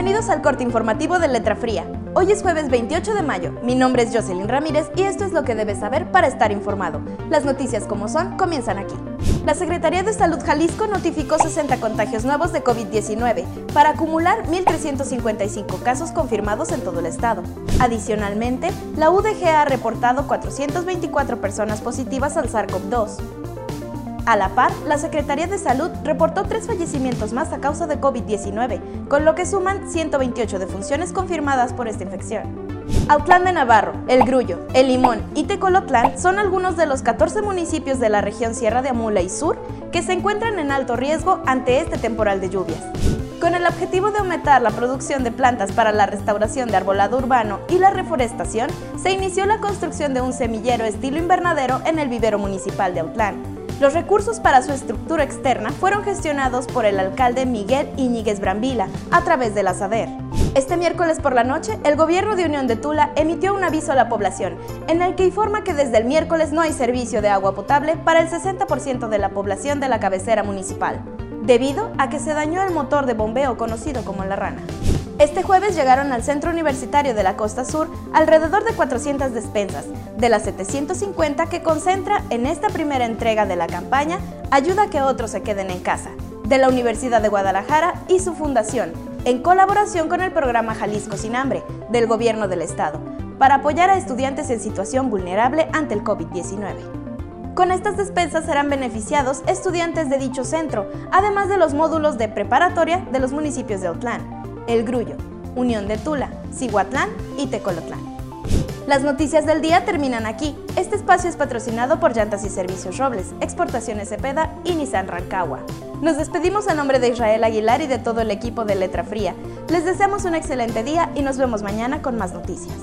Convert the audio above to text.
Bienvenidos al corte informativo de Letra Fría. Hoy es jueves 28 de mayo. Mi nombre es Jocelyn Ramírez y esto es lo que debes saber para estar informado. Las noticias como son comienzan aquí. La Secretaría de Salud Jalisco notificó 60 contagios nuevos de COVID-19 para acumular 1.355 casos confirmados en todo el estado. Adicionalmente, la UDG ha reportado 424 personas positivas al SARS-CoV-2. A la par, la Secretaría de Salud reportó tres fallecimientos más a causa de COVID-19, con lo que suman 128 defunciones confirmadas por esta infección. Autlán de Navarro, El Grullo, El Limón y Tecolotlán son algunos de los 14 municipios de la región Sierra de Amula y Sur que se encuentran en alto riesgo ante este temporal de lluvias. Con el objetivo de aumentar la producción de plantas para la restauración de arbolado urbano y la reforestación, se inició la construcción de un semillero estilo invernadero en el vivero municipal de Autlán. Los recursos para su estructura externa fueron gestionados por el alcalde Miguel Iñiguez Brambila a través de la SADER. Este miércoles por la noche, el gobierno de Unión de Tula emitió un aviso a la población, en el que informa que desde el miércoles no hay servicio de agua potable para el 60% de la población de la cabecera municipal, debido a que se dañó el motor de bombeo conocido como la rana. Este jueves llegaron al Centro Universitario de la Costa Sur alrededor de 400 despensas, de las 750 que concentra en esta primera entrega de la campaña Ayuda a que otros se queden en casa, de la Universidad de Guadalajara y su fundación, en colaboración con el programa Jalisco Sin Hambre del Gobierno del Estado, para apoyar a estudiantes en situación vulnerable ante el COVID-19. Con estas despensas serán beneficiados estudiantes de dicho centro, además de los módulos de preparatoria de los municipios de Autlán. El Grullo, Unión de Tula, Cihuatlán y Tecolotlán. Las noticias del día terminan aquí. Este espacio es patrocinado por Llantas y Servicios Robles, Exportaciones Cepeda y Nissan Rancagua. Nos despedimos a nombre de Israel Aguilar y de todo el equipo de Letra Fría. Les deseamos un excelente día y nos vemos mañana con más noticias.